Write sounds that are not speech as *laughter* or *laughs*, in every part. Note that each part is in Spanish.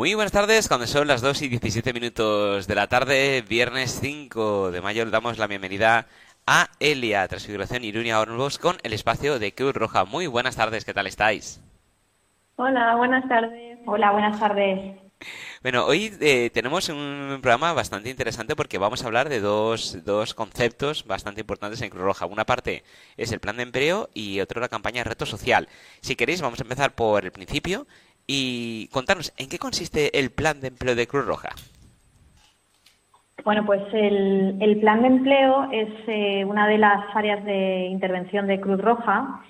Muy buenas tardes, cuando son las 2 y 17 minutos de la tarde, viernes 5 de mayo, le damos la bienvenida a Elia, Transfiguración Irunia Hornbos, con el espacio de Cruz Roja. Muy buenas tardes, ¿qué tal estáis? Hola, buenas tardes. Hola, buenas tardes. Bueno, hoy eh, tenemos un programa bastante interesante porque vamos a hablar de dos, dos conceptos bastante importantes en Cruz Roja. Una parte es el plan de empleo y otra la campaña de reto social. Si queréis, vamos a empezar por el principio y contarnos en qué consiste el plan de empleo de Cruz Roja. Bueno, pues el, plan de empleo es eh, una de las áreas de intervención de Cruz Roja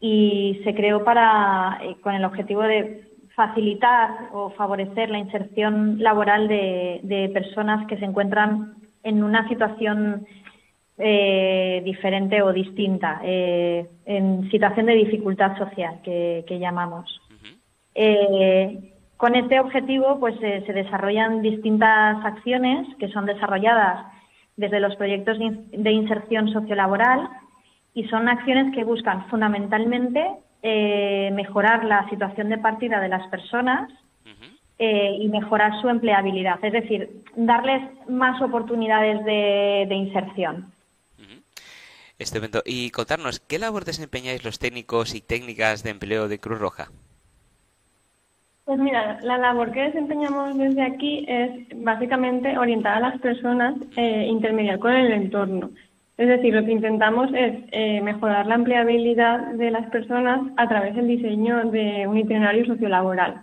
y se creó para, eh, con el objetivo de facilitar o favorecer la inserción laboral de, personas que se encuentran en una situación eh, diferente o distinta, en situación de dificultad social que, llamamos. Con este objetivo, pues eh, se desarrollan distintas acciones que son desarrolladas desde los proyectos de inserción sociolaboral y son acciones que buscan fundamentalmente eh, mejorar la situación de partida de las personas eh, y mejorar su empleabilidad, es decir, darles más oportunidades de, inserción. Estupendo. Y contarnos, ¿qué labor desempeñáis los técnicos y técnicas de empleo de Cruz Roja? Pues mira, la labor que desempeñamos desde aquí es básicamente orientar a las personas, eh, intermediar con el entorno. Es decir, lo que intentamos es eh, mejorar la empleabilidad de las personas a través del diseño de un itinerario sociolaboral.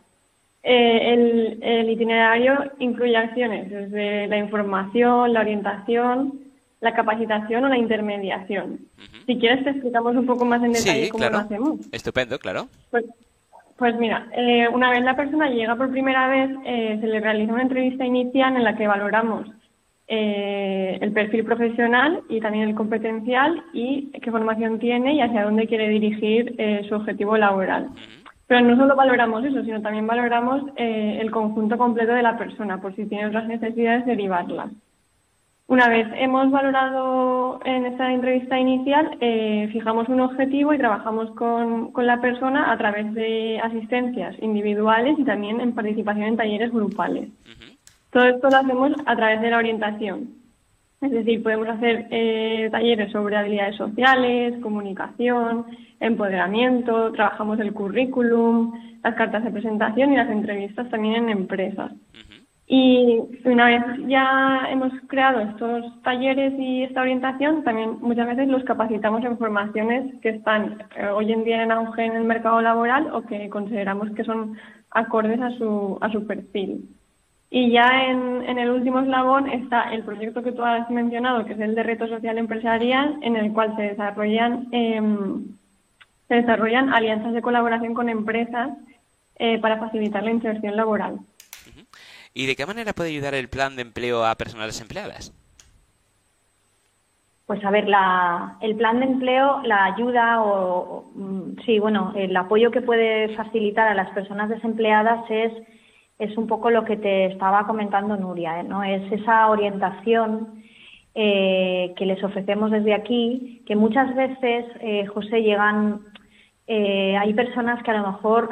Eh, el, el, itinerario incluye acciones desde la información, la orientación, la capacitación o la intermediación. Si quieres te explicamos un poco más en detalle cómo lo hacemos. Estupendo, claro. Pues, pues mira, eh, una vez la persona llega por primera vez, eh, se le realiza una entrevista inicial en la que valoramos eh, el perfil profesional y también el competencial y qué formación tiene y hacia dónde quiere dirigir su objetivo laboral. Pero no solo valoramos eso, sino también valoramos el conjunto completo de la persona, por si tiene otras necesidades, derivarlas. Una vez hemos valorado en esta entrevista inicial, eh, fijamos un objetivo y trabajamos con, la persona a través de asistencias individuales y también en participación en talleres grupales. Todo esto lo hacemos a través de la orientación. Es decir, podemos hacer eh, talleres sobre habilidades sociales, comunicación, empoderamiento, trabajamos el currículum, las cartas de presentación y las entrevistas también en empresas. Y una vez ya hemos creado estos talleres y esta orientación, también muchas veces los capacitamos en formaciones que están eh, hoy en día en auge en el mercado laboral o que consideramos que son acordes a su, a su perfil. Y ya en, el último eslabón está el proyecto que tú has mencionado, que es el de reto social empresarial, en el cual se desarrollan, em, alianzas de colaboración con empresas eh, para facilitar la inserción laboral. ¿Y de qué manera puede ayudar el plan de empleo a personas desempleadas? Pues a ver, el plan de empleo, la ayuda o, mm, sí, bueno, el apoyo que puede facilitar a las personas desempleadas es, es un poco lo que te estaba comentando Nuria, ¿eh? ¿no? Es esa orientación eh, que les ofrecemos desde aquí, que muchas veces, eh, José, llegan eh, hay personas que a lo mejor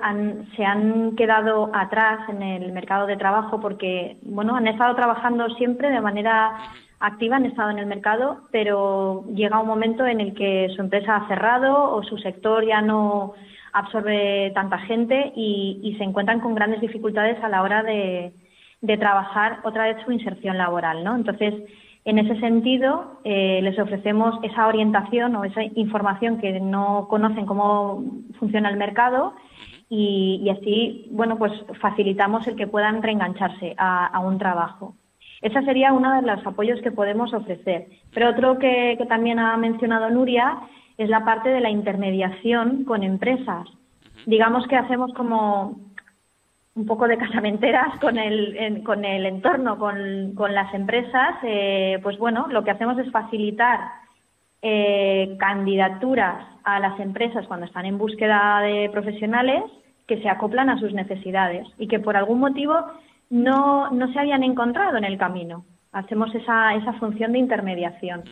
se han quedado atrás en el mercado de trabajo porque, bueno, han estado trabajando siempre de manera activa, han estado en el mercado, pero llega un momento en el que su empresa ha cerrado o su sector ya no absorbe tanta gente y, se encuentran con grandes dificultades a la hora de, de trabajar otra vez su inserción laboral, ¿no? Entonces, en ese sentido, eh, les ofrecemos esa orientación o esa información que no conocen cómo funciona el mercado y, así, bueno, pues facilitamos el que puedan reengancharse a, un trabajo. Ese sería uno de los apoyos que podemos ofrecer. Pero otro que también ha mencionado Nuria es la parte de la intermediación con empresas. Digamos que hacemos como un poco de casamenteras con el, con el entorno, con, con las empresas, eh, pues bueno, lo que hacemos es facilitar eh, candidaturas a las empresas cuando están en búsqueda de profesionales que se acoplan a sus necesidades y que por algún motivo no, no se habían encontrado en el camino. Hacemos esa, esa función de intermediación.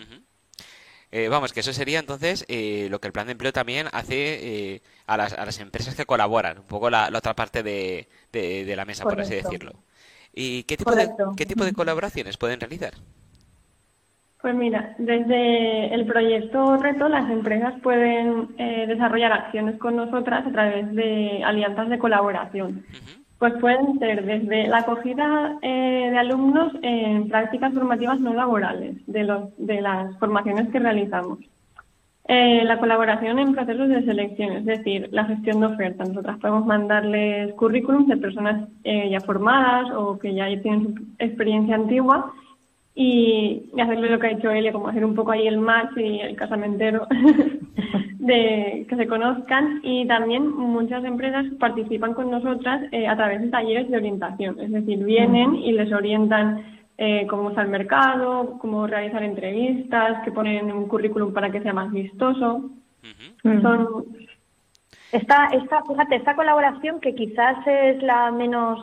Eh, vamos, que eso sería entonces eh, lo que el plan de empleo también hace eh, a, las, a las empresas que colaboran, un poco la, otra parte de, de, la mesa, por así decirlo. ¿Y qué tipo, de, qué tipo de colaboraciones pueden realizar? Pues mira, desde el proyecto Reto las empresas pueden desarrollar acciones con nosotras a través de alianzas de colaboración. Pues pueden ser desde la acogida eh, de alumnos en prácticas formativas no laborales de, los, de las formaciones que realizamos. Eh, la colaboración en procesos de selección, es decir, la gestión de ofertas. Nosotras podemos mandarles currículums de personas eh, ya formadas o que ya tienen su experiencia antigua y, hacerle lo que ha hecho Elia, como hacer un poco ahí el match y el casamentero *laughs* de que se conozcan y también muchas empresas participan con nosotras eh, a través de talleres de orientación, es decir, vienen y les orientan eh, cómo está el mercado, cómo realizar entrevistas, que ponen un currículum para que sea más vistoso. Son... Esta, esta, fíjate, esta colaboración que quizás es la menos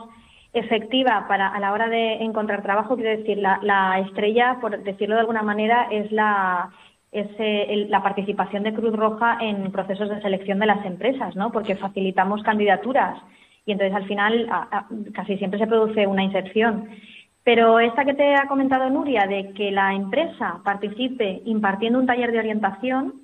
efectiva para a la hora de encontrar trabajo, quiero decir, la, la estrella, por decirlo de alguna manera, es la es eh, la participación de Cruz Roja en procesos de selección de las empresas, ¿no? Porque facilitamos candidaturas y entonces al final casi siempre se produce una inserción. Pero esta que te ha comentado Nuria, de que la empresa participe impartiendo un taller de orientación,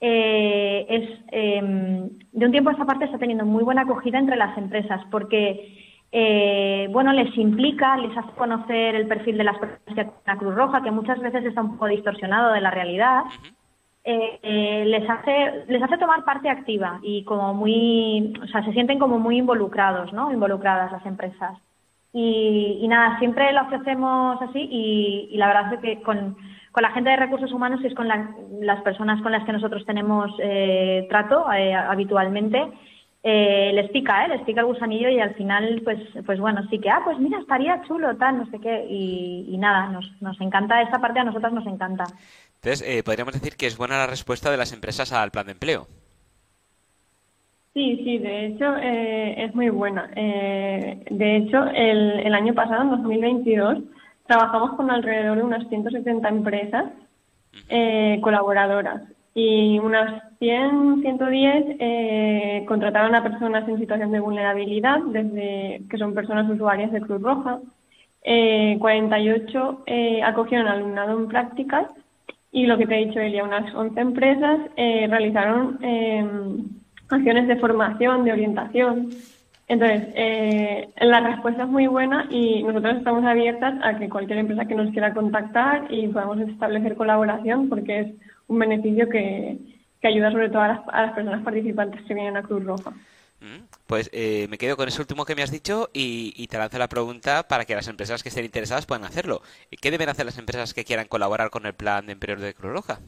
eh, es em, de un tiempo a esta parte está teniendo muy buena acogida entre las empresas, porque eh, bueno, les implica, les hace conocer el perfil de las personas que la Cruz Roja, que muchas veces está un poco distorsionado de la realidad. Eh, eh, les hace les hace tomar parte activa y como muy o sea se sienten como muy involucrados no involucradas las empresas. Y, nada siempre lo ofrecemos así y, la verdad es que con, con, la gente de recursos humanos y es con las personas con las que nosotros tenemos trato habitualmente eh, les pica, ¿eh? Les pica el gusanillo y al final, pues, pues bueno, sí que, ah, pues mira, estaría chulo, tal, no sé qué, y, nada, nos, nos encanta, esa parte a nosotras nos encanta. Entonces, eh, podríamos decir que es buena la respuesta de las empresas al plan de empleo. Sí, sí, de hecho eh, es muy buena. Eh, de hecho, el, el año pasado, en 2022, trabajamos con alrededor de unas 170 empresas colaboradoras y unas 100, 110 eh, contrataron a personas en situación de vulnerabilidad, desde que son personas usuarias de Cruz Roja. Eh, 48 eh, acogieron alumnado en prácticas y lo que te he dicho, Elia, unas 11 empresas eh, realizaron em, acciones de formación, de orientación. Entonces, eh, la respuesta es muy buena y nosotros estamos abiertas a que cualquier empresa que nos quiera contactar y podamos establecer colaboración porque es un beneficio que, ayuda sobre todo a las, personas participantes que vienen a Cruz Roja. Mm, pues eh, me quedo con eso último que me has dicho y, te lanzo la pregunta para que las empresas que estén interesadas puedan hacerlo. ¿Qué deben hacer las empresas que quieran colaborar con el plan de empleo de Cruz Roja?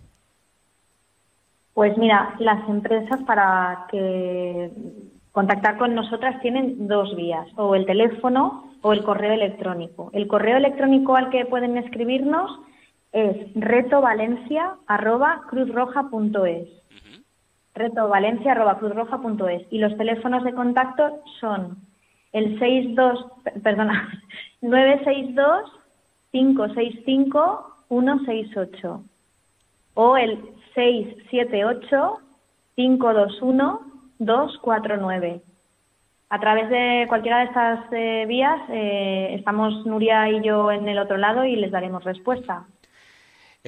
Pues mira, las empresas para que contactar con nosotras tienen dos vías, o el teléfono o el correo electrónico. El correo electrónico al que pueden escribirnos es retovalencia.cruzroja.es. Retovalencia.cruzroja.es. Y los teléfonos de contacto son el 62, perdona, 962 565 168 o el 678 521 249. A través de cualquiera de estas eh, vías eh, estamos Nuria y yo en el otro lado y les daremos respuesta.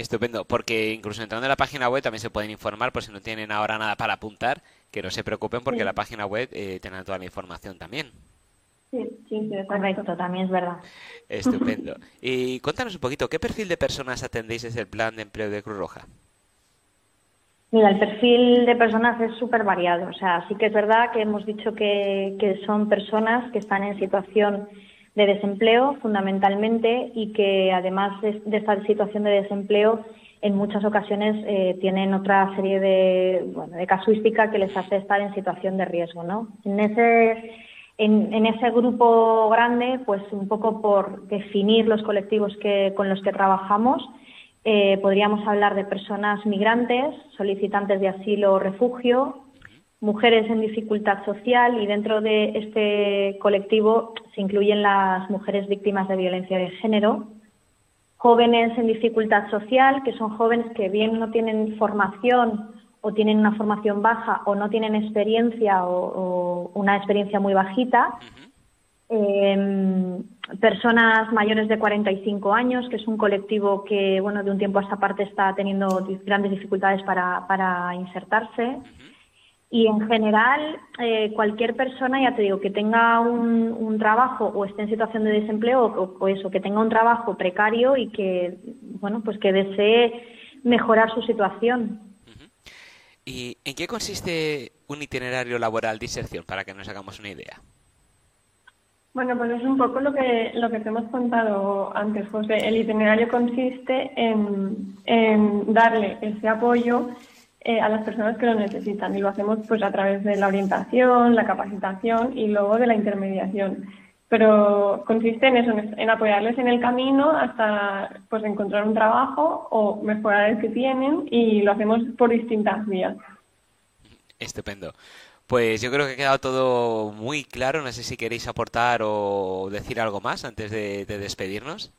Estupendo, porque incluso entrando en la página web también se pueden informar por si no tienen ahora nada para apuntar, que no se preocupen porque la página web eh, tiene toda la información también. Sí, sí, correcto, también es verdad. Estupendo. *laughs* Y cuéntanos un poquito, ¿qué perfil de personas atendéis desde el plan de empleo de Cruz Roja? Mira, el perfil de personas es súper variado. O sea, sí que es verdad que hemos dicho que, que son personas que están en situación de desempleo fundamentalmente y que además de, esta situación de desempleo en muchas ocasiones eh, tienen otra serie de, bueno, de casuística que les hace estar en situación de riesgo. ¿no? En, ese, en, ese grupo grande, pues un poco por definir los colectivos que, con los que trabajamos, eh, podríamos hablar de personas migrantes, solicitantes de asilo o refugio, mujeres en dificultad social y dentro de este colectivo se incluyen las mujeres víctimas de violencia de género, jóvenes en dificultad social, que son jóvenes que bien no tienen formación o tienen una formación baja o no tienen experiencia o, una experiencia muy bajita. Em, personas mayores de 45 años, que es un colectivo que, bueno, de un tiempo a esta parte está teniendo grandes dificultades para, insertarse. Y en general, eh, cualquier persona, ya te digo, que tenga un, trabajo o esté en situación de desempleo o, eso, que tenga un trabajo precario y que, bueno, pues que desee mejorar su situación. ¿Y en qué consiste un itinerario laboral de inserción, para que nos hagamos una idea? Bueno, pues es un poco lo que, lo que te hemos contado antes, José. El itinerario consiste en, en darle ese apoyo eh, a las personas que lo necesitan y lo hacemos pues a través de la orientación, la capacitación y luego de la intermediación. Pero consiste en eso, en apoyarles en el camino hasta pues encontrar un trabajo o mejorar el que tienen y lo hacemos por distintas vías. Estupendo. Pues yo creo que ha quedado todo muy claro. No sé si queréis aportar o decir algo más antes de, despedirnos.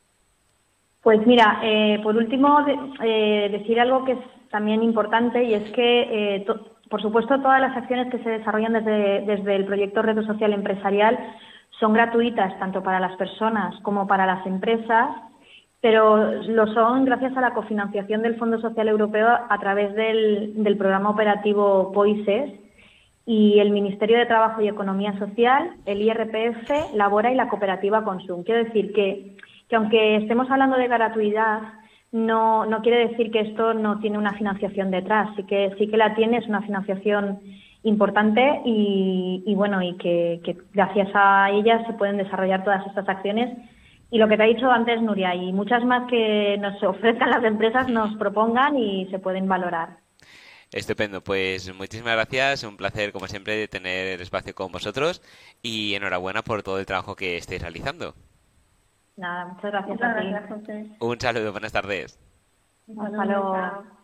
Pues mira, eh, por último, eh, decir algo que es también importante y es que, eh, por supuesto, todas las acciones que se desarrollan desde, desde el proyecto Reto Social Empresarial son gratuitas tanto para las personas como para las empresas, pero lo son gracias a la cofinanciación del Fondo Social Europeo a través del, del programa operativo POISES y el Ministerio de Trabajo y Economía Social, el IRPF, Labora y la cooperativa Consum. Quiero decir que, que aunque estemos hablando de gratuidad, no, no quiere decir que esto no tiene una financiación detrás, sí que, sí que la tiene, es una financiación importante y, bueno, y que, gracias a ella se pueden desarrollar todas estas acciones. Y lo que te ha dicho antes, Nuria, y muchas más que nos ofrezcan las empresas, nos propongan y se pueden valorar. Estupendo, pues muchísimas gracias, un placer como siempre tener espacio con vosotros y enhorabuena por todo el trabajo que estáis realizando. Nada, muchas gracias a ti. Un saludo, buenas tardes. Hasta luego.